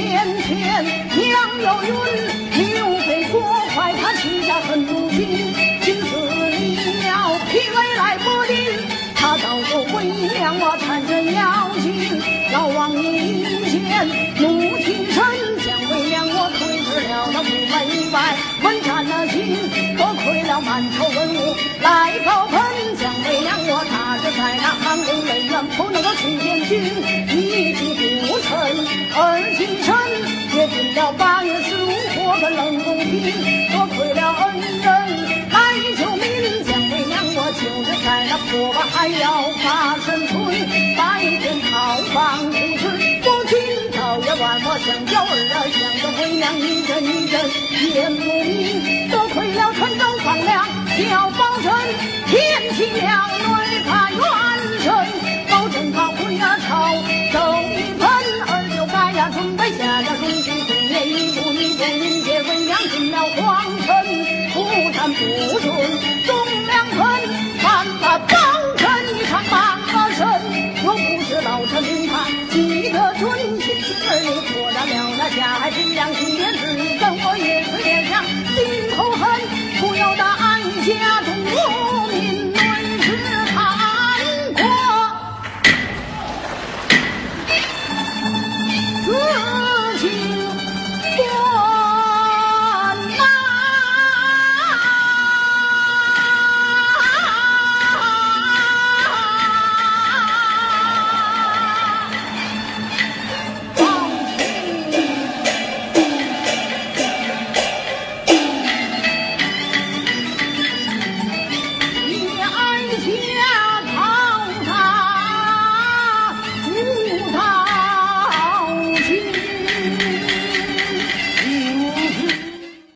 面前，娘有孕，牛无过快，他欺下狠毒心。今子你了疲惫来不丁，他早就为娘我缠着要紧。老王一见怒气生。姜为娘我推迟了那五百一百，问斩了心，多亏了满朝文武来报恩，姜为娘我踏着在那寒宫内院，不能够去见君。多亏了恩人来救命，蒋为娘我就是在那破败还要发生存，搭建草房不是不均，早也晚我想叫儿啊想着维娘一阵一阵夜不，多亏了川州放粮要保证天气凉暖怕冤人，保证他回呀朝走一盆，二舅该呀准备下呀如心过年衣服你穿。不准忠良捆绑那高拯你长满俺参不是老臣他记得忠心今日你可斩了那夏侯俊良的子。跟我也死